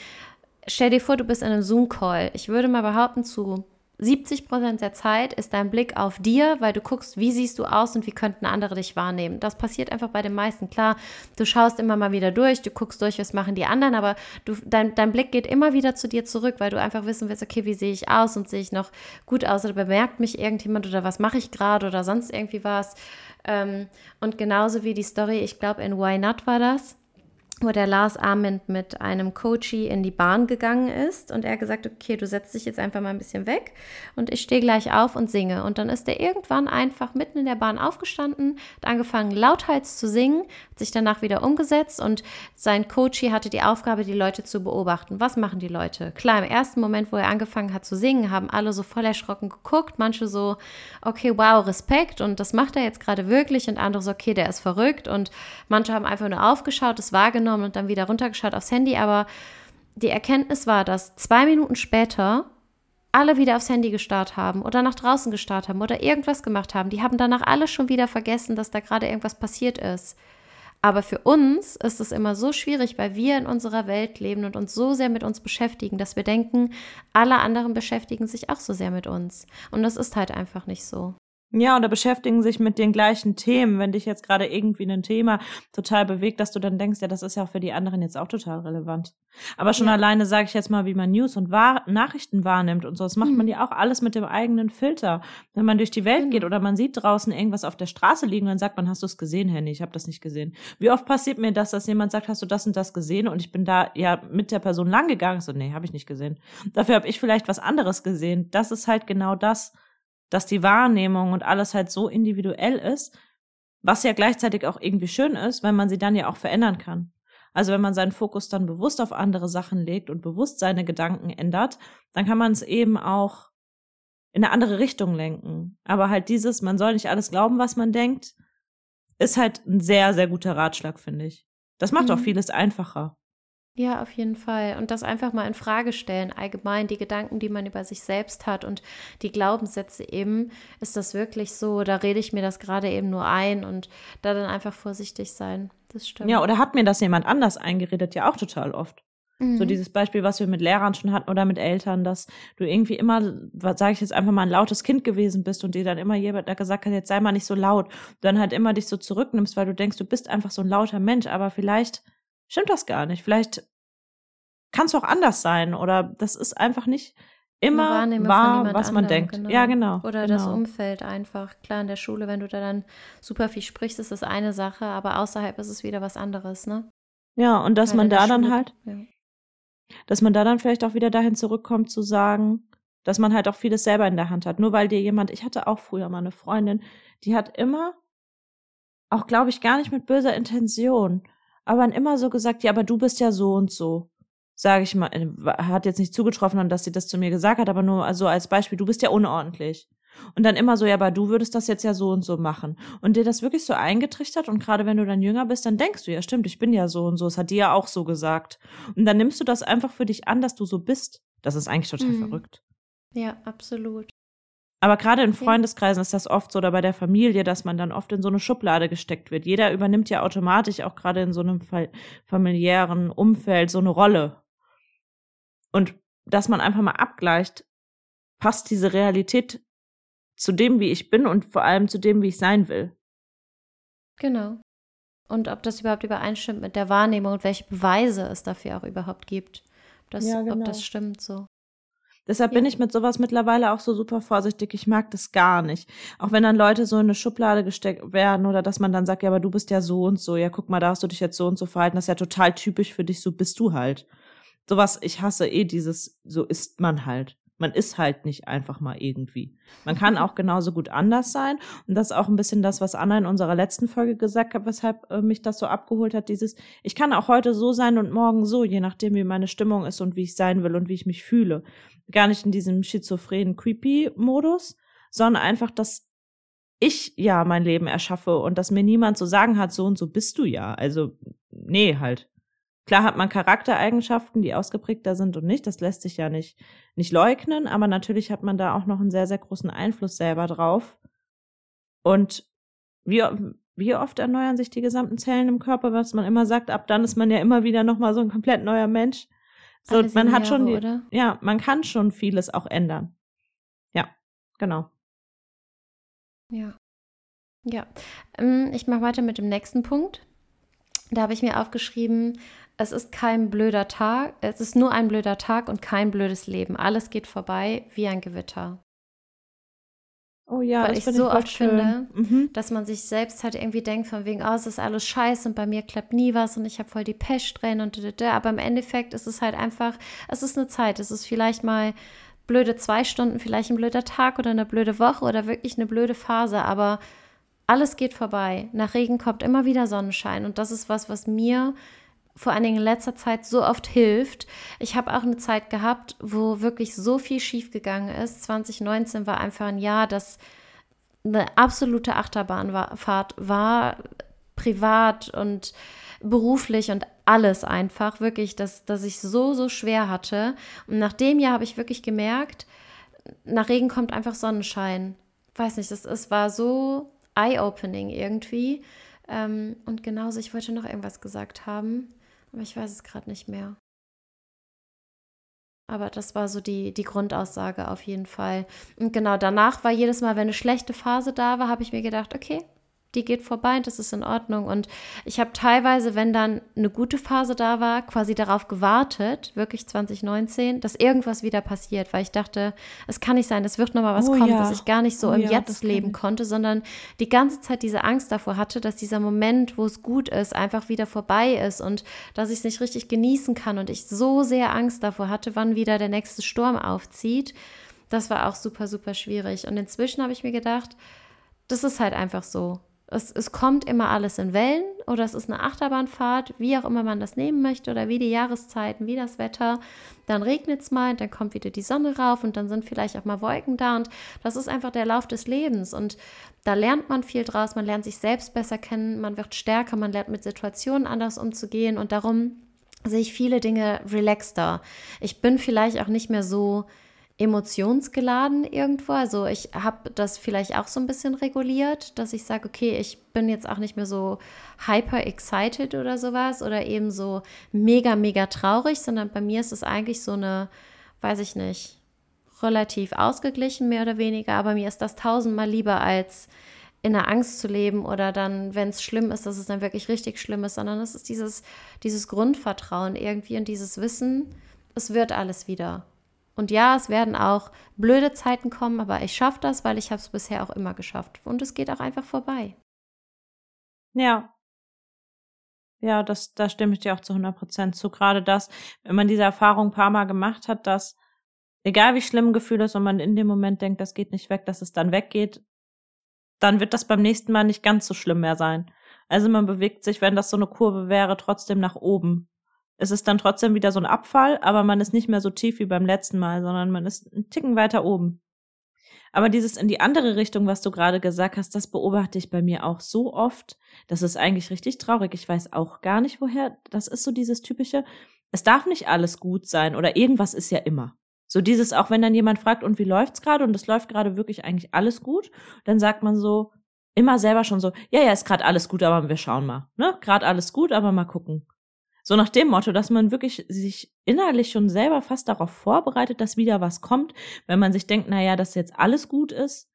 stell dir vor, du bist in einem Zoom-Call. Ich würde mal behaupten, zu 70 Prozent der Zeit ist dein Blick auf dir, weil du guckst, wie siehst du aus und wie könnten andere dich wahrnehmen. Das passiert einfach bei den meisten. Klar, du schaust immer mal wieder durch, du guckst durch, was machen die anderen, aber du, dein, dein Blick geht immer wieder zu dir zurück, weil du einfach wissen willst, okay, wie sehe ich aus und sehe ich noch gut aus oder bemerkt mich irgendjemand oder was mache ich gerade oder sonst irgendwie was. Ähm, und genauso wie die Story, ich glaube, in Why Not war das wo der Lars Arment mit einem Coachie in die Bahn gegangen ist und er gesagt, okay, du setzt dich jetzt einfach mal ein bisschen weg und ich stehe gleich auf und singe. Und dann ist er irgendwann einfach mitten in der Bahn aufgestanden, hat angefangen lauthals zu singen, hat sich danach wieder umgesetzt und sein Coachie hatte die Aufgabe, die Leute zu beobachten. Was machen die Leute? Klar, im ersten Moment, wo er angefangen hat zu singen, haben alle so voll erschrocken geguckt, manche so, okay, wow, Respekt und das macht er jetzt gerade wirklich und andere so, okay, der ist verrückt und manche haben einfach nur aufgeschaut, es wahrgenommen aufgenommen und dann wieder runtergeschaut aufs Handy, aber die Erkenntnis war, dass zwei Minuten später alle wieder aufs Handy gestarrt haben oder nach draußen gestarrt haben oder irgendwas gemacht haben. Die haben danach alle schon wieder vergessen, dass da gerade irgendwas passiert ist. Aber für uns ist es immer so schwierig, weil wir in unserer Welt leben und uns so sehr mit uns beschäftigen, dass wir denken, alle anderen beschäftigen sich auch so sehr mit uns. Und das ist halt einfach nicht so. Ja, oder beschäftigen sich mit den gleichen Themen. Wenn dich jetzt gerade irgendwie ein Thema total bewegt, dass du dann denkst, ja, das ist ja auch für die anderen jetzt auch total relevant. Aber schon ja. alleine sage ich jetzt mal, wie man News und Wahr Nachrichten wahrnimmt und so. Das macht mhm. man ja auch alles mit dem eigenen Filter. Wenn man durch die Welt mhm. geht oder man sieht draußen irgendwas auf der Straße liegen, dann sagt man, hast du es gesehen, Henny? Ich habe das nicht gesehen. Wie oft passiert mir das, dass jemand sagt, hast du das und das gesehen? Und ich bin da ja mit der Person lang gegangen. So, nee, habe ich nicht gesehen. Dafür habe ich vielleicht was anderes gesehen. Das ist halt genau das dass die Wahrnehmung und alles halt so individuell ist, was ja gleichzeitig auch irgendwie schön ist, weil man sie dann ja auch verändern kann. Also wenn man seinen Fokus dann bewusst auf andere Sachen legt und bewusst seine Gedanken ändert, dann kann man es eben auch in eine andere Richtung lenken. Aber halt dieses, man soll nicht alles glauben, was man denkt, ist halt ein sehr, sehr guter Ratschlag, finde ich. Das macht mhm. auch vieles einfacher. Ja, auf jeden Fall. Und das einfach mal in Frage stellen, allgemein die Gedanken, die man über sich selbst hat und die Glaubenssätze eben. Ist das wirklich so? Da rede ich mir das gerade eben nur ein und da dann einfach vorsichtig sein. Das stimmt. Ja, oder hat mir das jemand anders eingeredet? Ja, auch total oft. Mhm. So dieses Beispiel, was wir mit Lehrern schon hatten oder mit Eltern, dass du irgendwie immer, sage ich jetzt einfach mal, ein lautes Kind gewesen bist und dir dann immer jemand da gesagt hat, jetzt sei mal nicht so laut. Du dann halt immer dich so zurücknimmst, weil du denkst, du bist einfach so ein lauter Mensch, aber vielleicht stimmt das gar nicht. Vielleicht kann es auch anders sein oder das ist einfach nicht immer wahr, was man denkt. Genau. Ja, genau. Oder genau. das Umfeld einfach. Klar, in der Schule, wenn du da dann super viel sprichst, ist das eine Sache, aber außerhalb ist es wieder was anderes, ne? Ja, und dass man da dann halt, ja. dass man da dann vielleicht auch wieder dahin zurückkommt zu sagen, dass man halt auch vieles selber in der Hand hat. Nur weil dir jemand, ich hatte auch früher mal eine Freundin, die hat immer, auch glaube ich gar nicht mit böser Intention, aber dann immer so gesagt, ja, aber du bist ja so und so sage ich mal, äh, hat jetzt nicht zugetroffen, dass sie das zu mir gesagt hat, aber nur also als Beispiel, du bist ja unordentlich. Und dann immer so, ja, aber du würdest das jetzt ja so und so machen. Und dir das wirklich so eingetrichtert und gerade wenn du dann jünger bist, dann denkst du, ja stimmt, ich bin ja so und so, es hat dir ja auch so gesagt. Und dann nimmst du das einfach für dich an, dass du so bist. Das ist eigentlich total mhm. verrückt. Ja, absolut. Aber gerade in Freundeskreisen ist das oft so oder bei der Familie, dass man dann oft in so eine Schublade gesteckt wird. Jeder übernimmt ja automatisch auch gerade in so einem familiären Umfeld so eine Rolle. Und dass man einfach mal abgleicht, passt diese Realität zu dem, wie ich bin und vor allem zu dem, wie ich sein will. Genau. Und ob das überhaupt übereinstimmt mit der Wahrnehmung und welche Beweise es dafür auch überhaupt gibt. Das, ja, genau. Ob das stimmt so. Deshalb ja. bin ich mit sowas mittlerweile auch so super vorsichtig. Ich mag das gar nicht. Auch wenn dann Leute so in eine Schublade gesteckt werden oder dass man dann sagt, ja, aber du bist ja so und so. Ja, guck mal, da hast du dich jetzt so und so verhalten. Das ist ja total typisch für dich. So bist du halt. Sowas, ich hasse eh dieses, so ist man halt. Man ist halt nicht einfach mal irgendwie. Man kann auch genauso gut anders sein. Und das ist auch ein bisschen das, was Anna in unserer letzten Folge gesagt hat, weshalb äh, mich das so abgeholt hat. Dieses, ich kann auch heute so sein und morgen so, je nachdem, wie meine Stimmung ist und wie ich sein will und wie ich mich fühle gar nicht in diesem schizophrenen Creepy-Modus, sondern einfach, dass ich ja mein Leben erschaffe und dass mir niemand zu sagen hat, so und so bist du ja. Also, nee, halt. Klar hat man Charaktereigenschaften, die ausgeprägter sind und nicht. Das lässt sich ja nicht, nicht leugnen, aber natürlich hat man da auch noch einen sehr, sehr großen Einfluss selber drauf. Und wie, wie oft erneuern sich die gesamten Zellen im Körper, was man immer sagt, ab dann ist man ja immer wieder nochmal so ein komplett neuer Mensch. So, Alle man hat Jahre, schon die, oder? ja, man kann schon vieles auch ändern. Ja, genau. Ja. Ja. Ähm, ich mache weiter mit dem nächsten Punkt. Da habe ich mir aufgeschrieben, es ist kein blöder Tag, es ist nur ein blöder Tag und kein blödes Leben. Alles geht vorbei wie ein Gewitter. Oh ja, Weil ich so oft schön. finde, mhm. dass man sich selbst halt irgendwie denkt, von wegen, oh, es ist alles scheiße und bei mir klappt nie was und ich habe voll die drin und da, aber im Endeffekt ist es halt einfach, es ist eine Zeit, es ist vielleicht mal blöde zwei Stunden, vielleicht ein blöder Tag oder eine blöde Woche oder wirklich eine blöde Phase, aber alles geht vorbei. Nach Regen kommt immer wieder Sonnenschein und das ist was, was mir vor allen Dingen in letzter Zeit so oft hilft. Ich habe auch eine Zeit gehabt, wo wirklich so viel schiefgegangen ist. 2019 war einfach ein Jahr, das eine absolute Achterbahnfahrt war, privat und beruflich und alles einfach, wirklich, dass, dass ich so, so schwer hatte. Und nach dem Jahr habe ich wirklich gemerkt, nach Regen kommt einfach Sonnenschein. Weiß nicht, das, es war so eye-opening irgendwie. Ähm, und genauso, ich wollte noch irgendwas gesagt haben. Aber ich weiß es gerade nicht mehr. Aber das war so die, die Grundaussage auf jeden Fall. Und genau danach war jedes Mal, wenn eine schlechte Phase da war, habe ich mir gedacht, okay, die geht vorbei und das ist in Ordnung. Und ich habe teilweise, wenn dann eine gute Phase da war, quasi darauf gewartet, wirklich 2019, dass irgendwas wieder passiert, weil ich dachte, es kann nicht sein, es wird nochmal was oh, kommen, ja. dass ich gar nicht so oh, im ja, Jetzt leben konnte, sondern die ganze Zeit diese Angst davor hatte, dass dieser Moment, wo es gut ist, einfach wieder vorbei ist und dass ich es nicht richtig genießen kann und ich so sehr Angst davor hatte, wann wieder der nächste Sturm aufzieht. Das war auch super, super schwierig. Und inzwischen habe ich mir gedacht, das ist halt einfach so. Es, es kommt immer alles in Wellen oder es ist eine Achterbahnfahrt, wie auch immer man das nehmen möchte oder wie die Jahreszeiten, wie das Wetter. Dann regnet es mal, dann kommt wieder die Sonne rauf und dann sind vielleicht auch mal Wolken da und das ist einfach der Lauf des Lebens und da lernt man viel draus, man lernt sich selbst besser kennen, man wird stärker, man lernt mit Situationen anders umzugehen und darum sehe ich viele Dinge relaxter. Ich bin vielleicht auch nicht mehr so emotionsgeladen irgendwo. Also ich habe das vielleicht auch so ein bisschen reguliert, dass ich sage, okay, ich bin jetzt auch nicht mehr so hyper excited oder sowas oder eben so mega, mega traurig, sondern bei mir ist es eigentlich so eine, weiß ich nicht, relativ ausgeglichen, mehr oder weniger, aber mir ist das tausendmal lieber als in der Angst zu leben oder dann, wenn es schlimm ist, dass es dann wirklich richtig schlimm ist, sondern es ist dieses, dieses Grundvertrauen irgendwie und dieses Wissen, es wird alles wieder. Und ja, es werden auch blöde Zeiten kommen, aber ich schaffe das, weil ich habe es bisher auch immer geschafft. Und es geht auch einfach vorbei. Ja. Ja, das, da stimme ich dir auch zu 100 Prozent zu. Gerade das, wenn man diese Erfahrung ein paar Mal gemacht hat, dass egal wie schlimm ein Gefühl ist und man in dem Moment denkt, das geht nicht weg, dass es dann weggeht, dann wird das beim nächsten Mal nicht ganz so schlimm mehr sein. Also man bewegt sich, wenn das so eine Kurve wäre, trotzdem nach oben. Es ist dann trotzdem wieder so ein Abfall, aber man ist nicht mehr so tief wie beim letzten Mal, sondern man ist einen Ticken weiter oben. Aber dieses in die andere Richtung, was du gerade gesagt hast, das beobachte ich bei mir auch so oft. Das ist eigentlich richtig traurig. Ich weiß auch gar nicht, woher. Das ist so dieses typische, es darf nicht alles gut sein oder irgendwas ist ja immer. So dieses, auch wenn dann jemand fragt, und wie läuft's gerade? Und es läuft gerade wirklich eigentlich alles gut, dann sagt man so, immer selber schon so, ja, ja, ist gerade alles gut, aber wir schauen mal. Ne? Gerade alles gut, aber mal gucken. So nach dem Motto, dass man wirklich sich innerlich schon selber fast darauf vorbereitet, dass wieder was kommt, wenn man sich denkt, na ja, dass jetzt alles gut ist.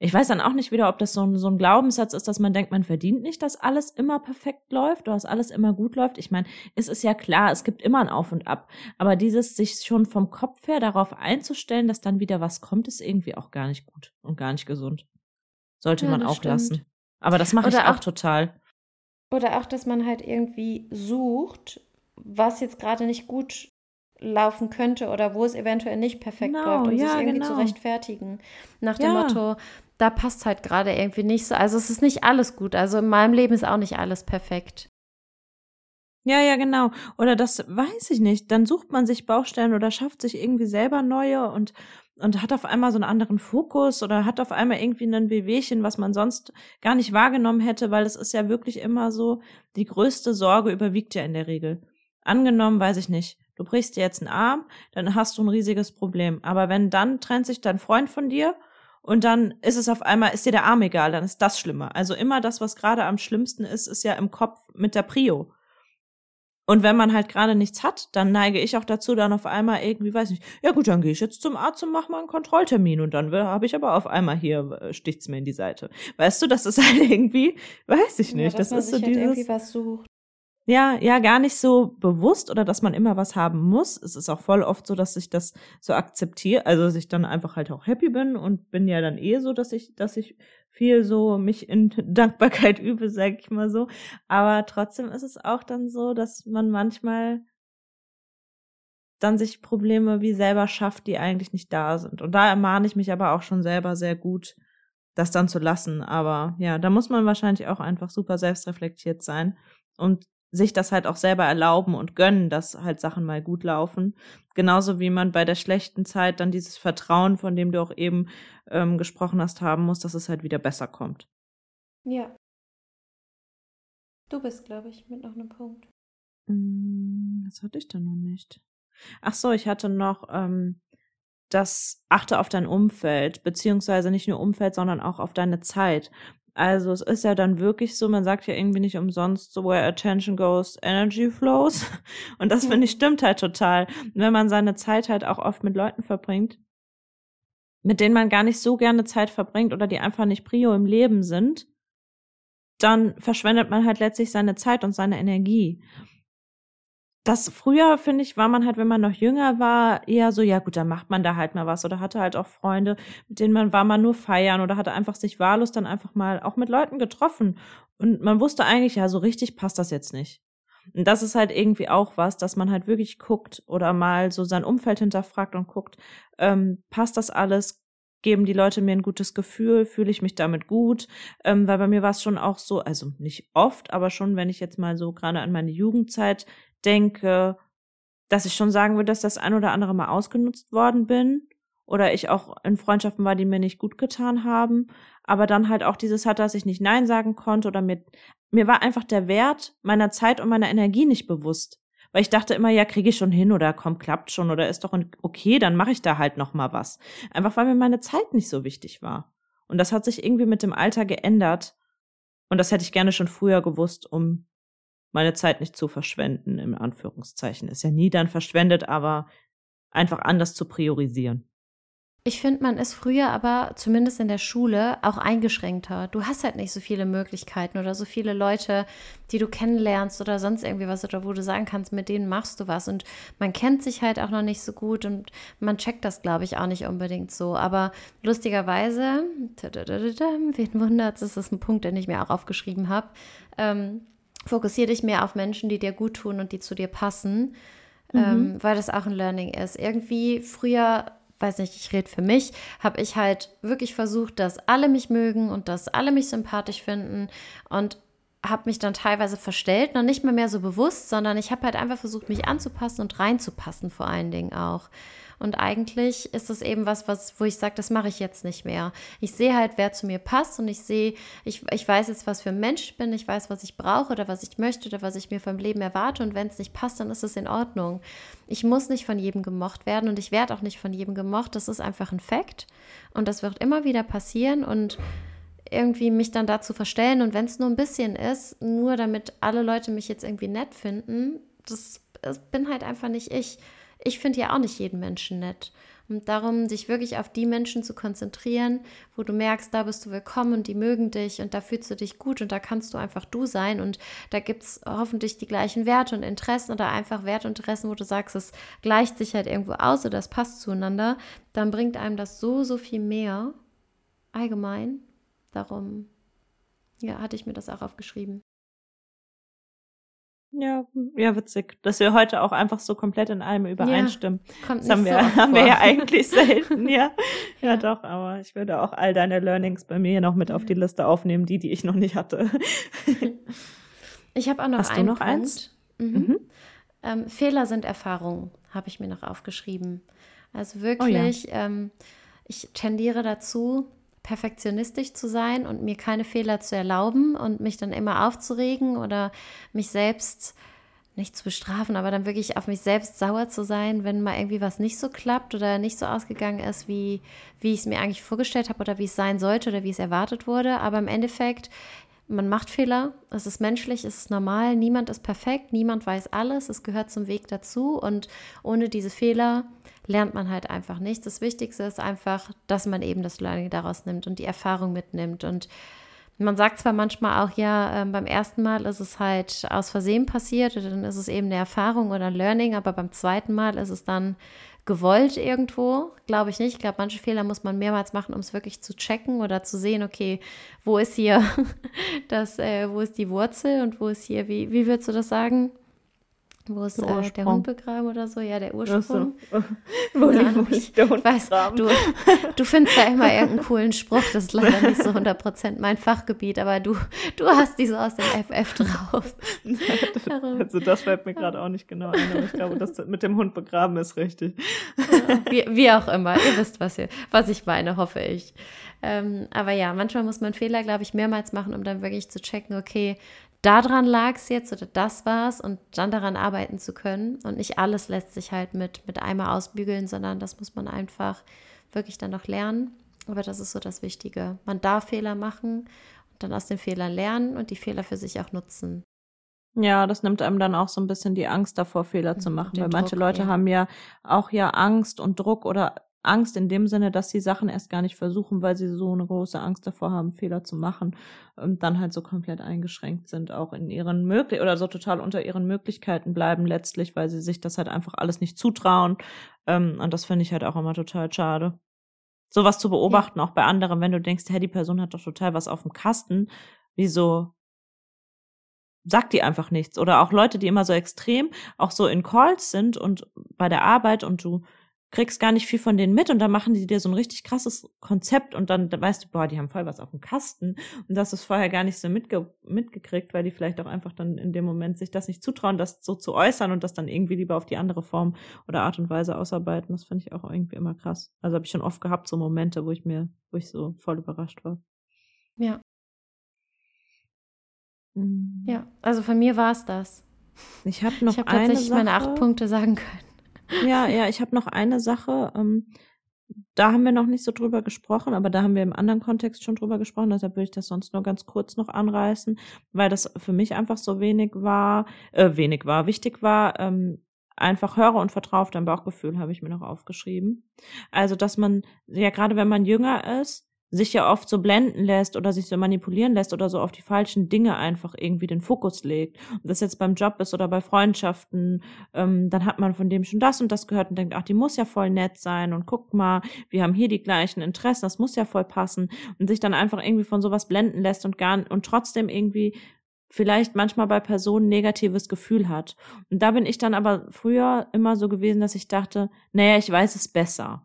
Ich weiß dann auch nicht wieder, ob das so ein, so ein Glaubenssatz ist, dass man denkt, man verdient nicht, dass alles immer perfekt läuft oder dass alles immer gut läuft. Ich meine, es ist ja klar, es gibt immer ein Auf und Ab. Aber dieses sich schon vom Kopf her darauf einzustellen, dass dann wieder was kommt, ist irgendwie auch gar nicht gut und gar nicht gesund. Sollte ja, man auch stimmt. lassen. Aber das mache ich auch, auch total. Oder auch, dass man halt irgendwie sucht, was jetzt gerade nicht gut laufen könnte oder wo es eventuell nicht perfekt genau, läuft, um ja, sich irgendwie genau. zu rechtfertigen. Nach dem ja. Motto, da passt halt gerade irgendwie nicht so. Also es ist nicht alles gut. Also in meinem Leben ist auch nicht alles perfekt. Ja, ja, genau. Oder das weiß ich nicht. Dann sucht man sich Baustellen oder schafft sich irgendwie selber neue und, und hat auf einmal so einen anderen Fokus oder hat auf einmal irgendwie ein Wehwehchen, was man sonst gar nicht wahrgenommen hätte, weil es ist ja wirklich immer so, die größte Sorge überwiegt ja in der Regel. Angenommen, weiß ich nicht, du brichst dir jetzt einen Arm, dann hast du ein riesiges Problem. Aber wenn dann trennt sich dein Freund von dir und dann ist es auf einmal, ist dir der Arm egal, dann ist das schlimmer. Also immer das, was gerade am schlimmsten ist, ist ja im Kopf mit der Prio. Und wenn man halt gerade nichts hat, dann neige ich auch dazu, dann auf einmal irgendwie, weiß nicht, ja gut, dann gehe ich jetzt zum Arzt und mache mal einen Kontrolltermin und dann habe ich aber auf einmal hier, äh, sticht's mir in die Seite. Weißt du, das ist halt irgendwie, weiß ich nicht, ja, das ist so halt dieses. Irgendwie was sucht. Ja, ja, gar nicht so bewusst oder dass man immer was haben muss. Es ist auch voll oft so, dass ich das so akzeptiere, also dass ich dann einfach halt auch happy bin und bin ja dann eh so, dass ich, dass ich viel so mich in Dankbarkeit übe, sag ich mal so. Aber trotzdem ist es auch dann so, dass man manchmal dann sich Probleme wie selber schafft, die eigentlich nicht da sind. Und da ermahne ich mich aber auch schon selber sehr gut, das dann zu lassen. Aber ja, da muss man wahrscheinlich auch einfach super selbstreflektiert sein und sich das halt auch selber erlauben und gönnen, dass halt Sachen mal gut laufen. Genauso wie man bei der schlechten Zeit dann dieses Vertrauen, von dem du auch eben ähm, gesprochen hast, haben muss, dass es halt wieder besser kommt. Ja. Du bist, glaube ich, mit noch einem Punkt. Mm, das hatte ich da noch nicht. Ach so, ich hatte noch ähm, das achte auf dein Umfeld, beziehungsweise nicht nur Umfeld, sondern auch auf deine Zeit. Also es ist ja dann wirklich so, man sagt ja irgendwie nicht umsonst so, where attention goes, energy flows. Und das finde ich stimmt halt total. Wenn man seine Zeit halt auch oft mit Leuten verbringt, mit denen man gar nicht so gerne Zeit verbringt oder die einfach nicht Prio im Leben sind, dann verschwendet man halt letztlich seine Zeit und seine Energie das früher, finde ich, war man halt, wenn man noch jünger war, eher so, ja gut, dann macht man da halt mal was oder hatte halt auch Freunde, mit denen man war man nur feiern oder hatte einfach sich wahllos dann einfach mal auch mit Leuten getroffen. Und man wusste eigentlich, ja, so richtig passt das jetzt nicht. Und das ist halt irgendwie auch was, dass man halt wirklich guckt oder mal so sein Umfeld hinterfragt und guckt, ähm, passt das alles? Geben die Leute mir ein gutes Gefühl? Fühle ich mich damit gut? Ähm, weil bei mir war es schon auch so, also nicht oft, aber schon, wenn ich jetzt mal so gerade an meine Jugendzeit denke, dass ich schon sagen würde, dass das ein oder andere Mal ausgenutzt worden bin oder ich auch in Freundschaften war, die mir nicht gut getan haben, aber dann halt auch dieses hat, dass ich nicht Nein sagen konnte oder mir, mir war einfach der Wert meiner Zeit und meiner Energie nicht bewusst. Weil ich dachte immer, ja, kriege ich schon hin oder komm, klappt schon oder ist doch okay, dann mache ich da halt noch mal was. Einfach weil mir meine Zeit nicht so wichtig war. Und das hat sich irgendwie mit dem Alter geändert. Und das hätte ich gerne schon früher gewusst, um meine Zeit nicht zu verschwenden, im Anführungszeichen. Ist ja nie dann verschwendet, aber einfach anders zu priorisieren. Ich finde, man ist früher aber zumindest in der Schule auch eingeschränkter. Du hast halt nicht so viele Möglichkeiten oder so viele Leute, die du kennenlernst oder sonst irgendwie was oder wo du sagen kannst, mit denen machst du was. Und man kennt sich halt auch noch nicht so gut und man checkt das, glaube ich, auch nicht unbedingt so. Aber lustigerweise, wen wundert es, ist ein Punkt, den ich mir auch aufgeschrieben habe. Ähm, fokussiere dich mehr auf Menschen, die dir gut tun und die zu dir passen, mhm. ähm, weil das auch ein Learning ist. Irgendwie früher, weiß nicht, ich rede für mich, habe ich halt wirklich versucht, dass alle mich mögen und dass alle mich sympathisch finden und habe mich dann teilweise verstellt, noch nicht mal mehr so bewusst, sondern ich habe halt einfach versucht, mich anzupassen und reinzupassen vor allen Dingen auch. Und eigentlich ist es eben was, was, wo ich sage, das mache ich jetzt nicht mehr. Ich sehe halt, wer zu mir passt und ich sehe, ich, ich weiß jetzt, was für ein Mensch ich bin, ich weiß, was ich brauche oder was ich möchte oder was ich mir vom Leben erwarte. Und wenn es nicht passt, dann ist es in Ordnung. Ich muss nicht von jedem gemocht werden und ich werde auch nicht von jedem gemocht. Das ist einfach ein Fakt. Und das wird immer wieder passieren und irgendwie mich dann dazu verstellen und wenn es nur ein bisschen ist, nur damit alle Leute mich jetzt irgendwie nett finden, das, das bin halt einfach nicht ich. Ich finde ja auch nicht jeden Menschen nett. Und darum, sich wirklich auf die Menschen zu konzentrieren, wo du merkst, da bist du willkommen und die mögen dich und da fühlst du dich gut und da kannst du einfach du sein und da gibt es hoffentlich die gleichen Werte und Interessen oder einfach Werte und Interessen, wo du sagst, es gleicht sich halt irgendwo aus oder es passt zueinander, dann bringt einem das so, so viel mehr allgemein Darum, ja, hatte ich mir das auch aufgeschrieben. Ja, ja, witzig, dass wir heute auch einfach so komplett in allem übereinstimmen. Ja, kommt das haben wir, so haben wir ja eigentlich selten, ja. ja. doch, aber ich würde auch all deine Learnings bei mir noch mit auf die Liste aufnehmen, die, die ich noch nicht hatte. Ich habe auch noch Hast einen du noch Punkt. eins? Mhm. Mhm. Ähm, Fehler sind Erfahrungen, habe ich mir noch aufgeschrieben. Also wirklich, Oh ja. ähm, ich tendiere dazu, perfektionistisch zu sein und mir keine Fehler zu erlauben und mich dann immer aufzuregen oder mich selbst nicht zu bestrafen, aber dann wirklich auf mich selbst sauer zu sein, wenn mal irgendwie was nicht so klappt oder nicht so ausgegangen ist, wie, wie ich es mir eigentlich vorgestellt habe oder wie es sein sollte oder wie es erwartet wurde. Aber im Endeffekt, man macht Fehler, es ist menschlich, es ist normal, niemand ist perfekt, niemand weiß alles, es gehört zum Weg dazu und ohne diese Fehler lernt man halt einfach nichts. Das Wichtigste ist einfach, dass man eben das Learning daraus nimmt und die Erfahrung mitnimmt. Und man sagt zwar manchmal auch, ja, äh, beim ersten Mal ist es halt aus Versehen passiert dann ist es eben eine Erfahrung oder ein Learning, aber beim zweiten Mal ist es dann gewollt irgendwo. Glaube ich nicht. Ich glaube, manche Fehler muss man mehrmals machen, um es wirklich zu checken oder zu sehen, okay, wo ist hier das, äh, wo ist die Wurzel und wo ist hier, wie, wie würdest du das sagen? Wo ist Der äh, der. Hund begraben oder so? Ja, der Ach Ursprung. so. wo, liegt der Hund weiß, du, du findest da immer irgendeinen coolen Spruch, das ist leider nicht so 100% mein Fachgebiet, aber du, du hast die so aus dem FF drauf. Also das fällt mir gerade auch nicht genau ein, aber ich glaube, das mit dem Hund begraben ist richtig. Wie, wie auch immer, ihr wisst, was, ihr, was ich meine, hoffe ich. Ähm, aber ja, manchmal muss man Fehler, glaube ich, mehrmals machen, um dann wirklich zu checken, okay, daran lag es jetzt oder das war's und dann daran arbeiten zu können. Und nicht alles lässt sich halt mit, mit einmal ausbügeln, sondern das muss man einfach wirklich dann noch lernen. Aber das ist so das Wichtige. Man darf Fehler machen und dann aus den Fehlern lernen und die Fehler für sich auch nutzen. Ja, das nimmt einem dann auch so ein bisschen die Angst davor, Fehler zu Mhm, machen, weil manche Druck, Leute ja. haben ja auch ja Angst und Druck oder Angst in dem Sinne, dass sie Sachen erst gar nicht versuchen, weil sie so eine große Angst davor haben, Fehler zu machen und dann halt so komplett eingeschränkt sind, auch in ihren möglich oder so total unter ihren Möglichkeiten bleiben letztlich, weil sie sich das halt einfach alles nicht zutrauen. Ähm, und das finde ich halt auch immer total schade. Sowas zu beobachten, auch bei anderen, wenn du denkst, hey, die Person hat doch total was auf dem Kasten, wieso sagt die einfach nichts. Oder auch Leute, die immer so extrem auch so in Calls sind und bei der Arbeit und du kriegst gar nicht viel von denen mit und dann machen die dir so ein richtig krasses Konzept und dann weißt du, boah, die haben voll was auf dem Kasten und das ist vorher gar nicht so mitge mitgekriegt, weil die vielleicht auch einfach dann in dem Moment sich das nicht zutrauen, das so zu äußern und das dann irgendwie lieber auf die andere Form oder Art und Weise ausarbeiten. Das finde ich auch irgendwie immer krass. Also habe ich schon oft gehabt, so Momente, wo ich mir, wo ich so voll überrascht war. Ja, Mhm. ja. Also von mir war es das. Ich habe noch ich habe eine tatsächlich Sache. meine acht Punkte sagen können. Ja, ja, ich habe noch eine Sache. Ähm, da haben wir noch nicht so drüber gesprochen, aber da haben wir im anderen Kontext schon drüber gesprochen. Deshalb will ich das sonst nur ganz kurz noch anreißen, weil das für mich einfach so wenig war, äh, wenig war, wichtig war. Ähm, einfach höre und vertraue auf dein Bauchgefühl, habe ich mir noch aufgeschrieben. Also, dass man, ja, gerade wenn man jünger ist, sich ja oft so blenden lässt oder sich so manipulieren lässt oder so auf die falschen Dinge einfach irgendwie den Fokus legt. Ob das jetzt beim Job ist oder bei Freundschaften, ähm, dann hat man von dem schon das und das gehört und denkt, ach, die muss ja voll nett sein und guck mal, wir haben hier die gleichen Interessen, das muss ja voll passen und sich dann einfach irgendwie von sowas blenden lässt und gar und trotzdem irgendwie vielleicht manchmal bei Personen negatives Gefühl hat. Und da bin ich dann aber früher immer so gewesen, dass ich dachte, naja, ich weiß es besser.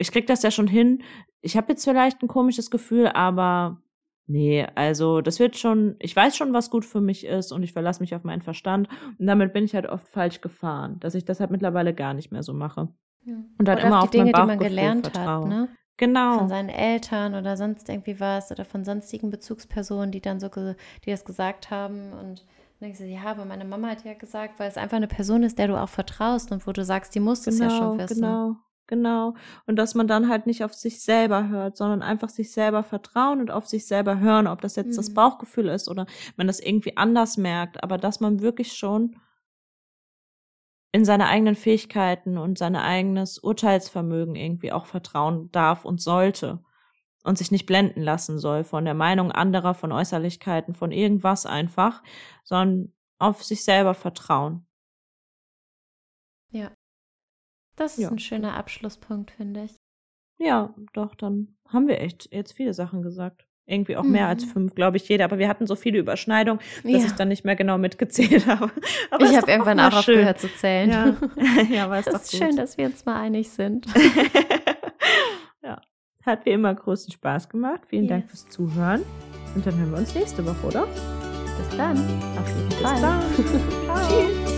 Ich krieg das ja schon hin. Ich habe jetzt vielleicht ein komisches Gefühl, aber Nee, also das wird schon, ich weiß schon, was gut für mich ist und ich verlasse mich auf meinen Verstand. Und damit bin ich halt oft falsch gefahren, dass ich das halt mittlerweile gar nicht mehr so mache. Ja. Und dann Oder immer auf auf die Dinge, die man gelernt vertraue. hat, ne? Genau. Von seinen Eltern oder sonst irgendwie was oder von sonstigen Bezugspersonen, die dann so, die das gesagt haben und dann denkst du, ja, aber meine Mama hat ja gesagt, weil es einfach eine Person ist, der du auch vertraust und wo du sagst, die muss das ja schon wissen. Genau, genau. Und dass man dann halt nicht auf sich selber hört, sondern einfach sich selber vertrauen und auf sich selber hören, ob das jetzt das Mhm. Bauchgefühl ist oder man das irgendwie anders merkt, aber dass man wirklich schon in seine eigenen Fähigkeiten und sein eigenes Urteilsvermögen irgendwie auch vertrauen darf und sollte und sich nicht blenden lassen soll von der Meinung anderer, von Äußerlichkeiten, von irgendwas einfach, sondern auf sich selber vertrauen. Ja. Das ist Ja. ein schöner Abschlusspunkt, finde ich. Ja, doch, dann haben wir echt jetzt viele Sachen gesagt. Irgendwie auch mehr als Mhm. fünf, glaube ich, jeder. Aber wir hatten so viele Überschneidungen, dass Ja. ich dann nicht mehr genau mitgezählt habe. Aber ich habe irgendwann auch aufgehört zu zählen. Ja, ja aber ist Das ist gut. schön, dass wir uns mal einig sind. ja, hat wie immer großen Spaß gemacht. Vielen Dank Yes. fürs Zuhören. Und dann hören wir uns nächste Woche, oder? Bis dann. Auf jeden Bis Fall. dann. Ciao. Tschüss.